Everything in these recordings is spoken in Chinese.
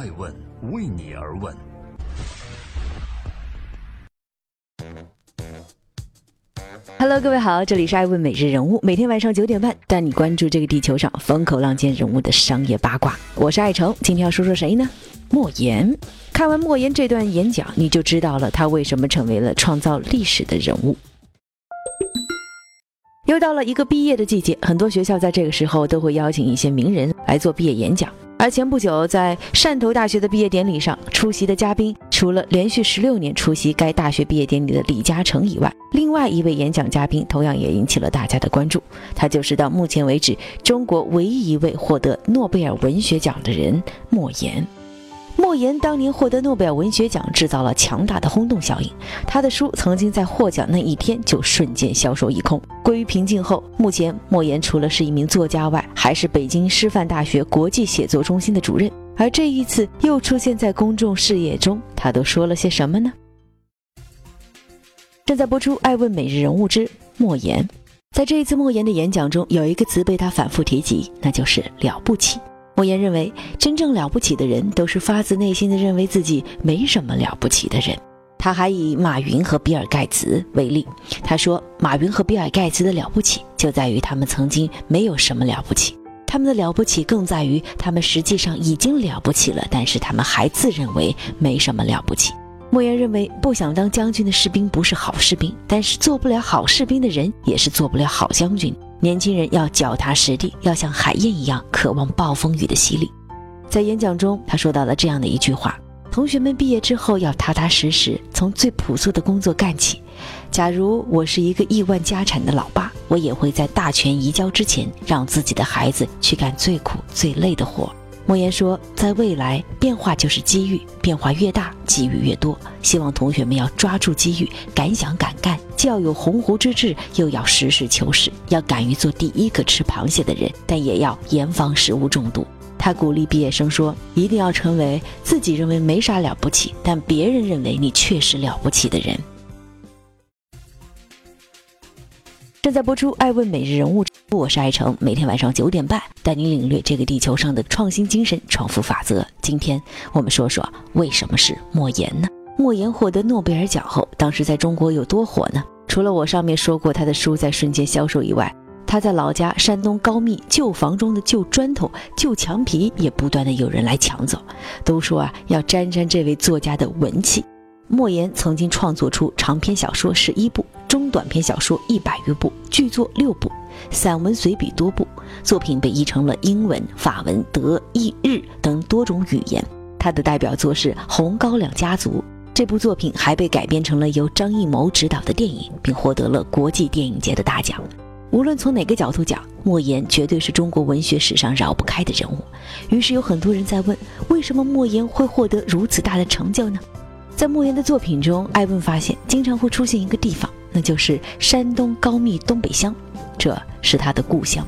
爱问为你而问。Hello，各位好，这里是爱问每日人物，每天晚上九点半带你关注这个地球上风口浪尖人物的商业八卦。我是爱成，今天要说说谁呢？莫言。看完莫言这段演讲，你就知道了他为什么成为了创造历史的人物。又到了一个毕业的季节，很多学校在这个时候都会邀请一些名人来做毕业演讲。而前不久在汕头大学的毕业典礼上出席的嘉宾，除了连续十六年出席该大学毕业典礼的李嘉诚以外，另外一位演讲嘉宾同样也引起了大家的关注。他就是到目前为止中国唯一一位获得诺贝尔文学奖的人——莫言。莫言当年获得诺贝尔文学奖，制造了强大的轰动效应。他的书曾经在获奖那一天就瞬间销售一空。归于平静后，目前莫言除了是一名作家外，还是北京师范大学国际写作中心的主任。而这一次又出现在公众视野中，他都说了些什么呢？正在播出《爱问每日人物之莫言》。在这一次莫言的演讲中，有一个词被他反复提及，那就是“了不起”。莫言认为，真正了不起的人都是发自内心的认为自己没什么了不起的人。他还以马云和比尔盖茨为例，他说：“马云和比尔盖茨的了不起就在于他们曾经没有什么了不起，他们的了不起更在于他们实际上已经了不起了，但是他们还自认为没什么了不起。”莫言认为，不想当将军的士兵不是好士兵，但是做不了好士兵的人也是做不了好将军。年轻人要脚踏实地，要像海燕一样渴望暴风雨的洗礼。在演讲中，他说到了这样的一句话：同学们毕业之后要踏踏实实，从最朴素的工作干起。假如我是一个亿万家产的老爸，我也会在大权移交之前，让自己的孩子去干最苦最累的活。莫言说，在未来，变化就是机遇，变化越大，机遇越多。希望同学们要抓住机遇，敢想敢干，既要有鸿鹄之志，又要实事求是，要敢于做第一个吃螃蟹的人，但也要严防食物中毒。他鼓励毕业生说，一定要成为自己认为没啥了不起，但别人认为你确实了不起的人。正在播出《爱问每日人物》，我是爱成，每天晚上九点半带你领略这个地球上的创新精神、创富法则。今天我们说说为什么是莫言呢？莫言获得诺贝尔奖后，当时在中国有多火呢？除了我上面说过他的书在瞬间销售以外，他在老家山东高密旧房中的旧砖头、旧墙皮也不断的有人来抢走，都说啊要沾沾这位作家的文气。莫言曾经创作出长篇小说十一部。中短篇小说一百余部，剧作六部，散文随笔多部，作品被译成了英文、法文、德、意、日等多种语言。他的代表作是《红高粱家族》，这部作品还被改编成了由张艺谋执导的电影，并获得了国际电影节的大奖。无论从哪个角度讲，莫言绝对是中国文学史上绕不开的人物。于是有很多人在问：为什么莫言会获得如此大的成就呢？在莫言的作品中，艾问发现经常会出现一个地方。那就是山东高密东北乡，这是他的故乡。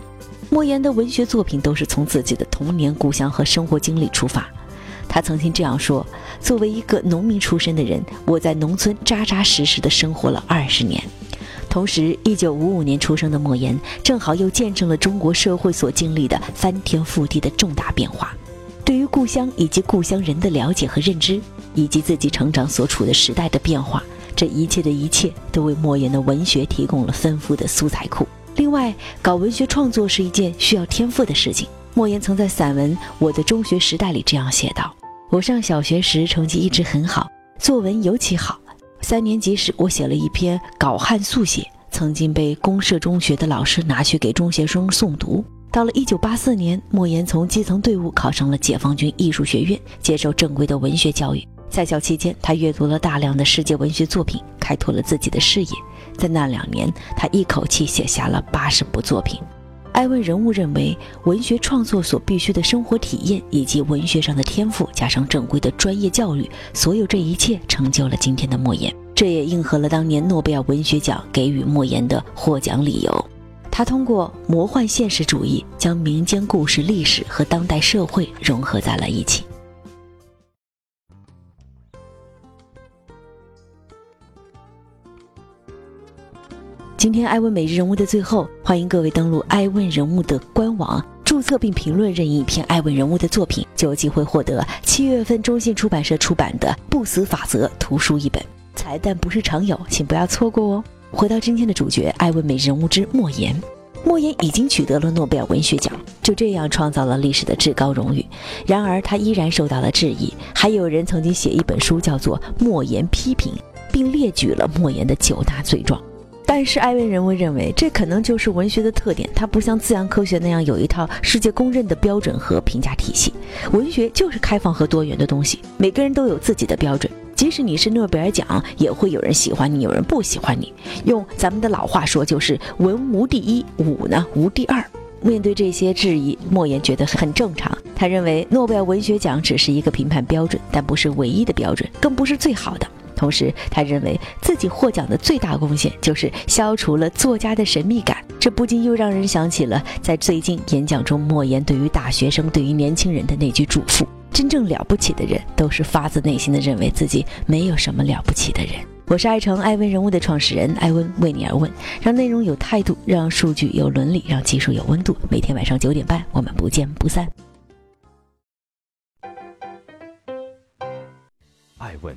莫言的文学作品都是从自己的童年故乡和生活经历出发。他曾经这样说：“作为一个农民出身的人，我在农村扎扎实实的生活了二十年。同时，一九五五年出生的莫言，正好又见证了中国社会所经历的翻天覆地的重大变化。对于故乡以及故乡人的了解和认知，以及自己成长所处的时代的变化。”这一切的一切都为莫言的文学提供了丰富的素材库。另外，搞文学创作是一件需要天赋的事情。莫言曾在散文《我的中学时代》里这样写道：“我上小学时成绩一直很好，作文尤其好。三年级时，我写了一篇稿汉速写，曾经被公社中学的老师拿去给中学生诵读。到了1984年，莫言从基层队伍考上了解放军艺术学院，接受正规的文学教育。”在校期间，他阅读了大量的世界文学作品，开拓了自己的视野。在那两年，他一口气写下了八十部作品。艾问人物认为，文学创作所必须的生活体验，以及文学上的天赋，加上正规的专业教育，所有这一切成就了今天的莫言。这也应和了当年诺贝尔文学奖给予莫言的获奖理由。他通过魔幻现实主义，将民间故事、历史和当代社会融合在了一起。今天爱问每日人物的最后，欢迎各位登录爱问人物的官网，注册并评论任意一篇爱问人物的作品，就有机会获得七月份中信出版社出版的《不死法则》图书一本。彩蛋不是常有，请不要错过哦。回到今天的主角，爱问每日人物之莫言。莫言已经取得了诺贝尔文学奖，就这样创造了历史的至高荣誉。然而，他依然受到了质疑。还有人曾经写一本书，叫做《莫言批评》，并列举了莫言的九大罪状。但是，艾薇人物认为，这可能就是文学的特点。它不像自然科学那样有一套世界公认的标准和评价体系。文学就是开放和多元的东西，每个人都有自己的标准。即使你是诺贝尔奖，也会有人喜欢你，有人不喜欢你。用咱们的老话说，就是文无第一，武呢无第二。面对这些质疑，莫言觉得很正常。他认为，诺贝尔文学奖只是一个评判标准，但不是唯一的标准，更不是最好的。同时，他认为自己获奖的最大贡献就是消除了作家的神秘感。这不禁又让人想起了在最近演讲中，莫言对于大学生、对于年轻人的那句嘱咐。真正了不起的人，都是发自内心的认为自己没有什么了不起的人。我是爱成爱问人物的创始人艾温，为你而问，让内容有态度，让数据有伦理，让技术有温度。每天晚上九点半，我们不见不散。爱问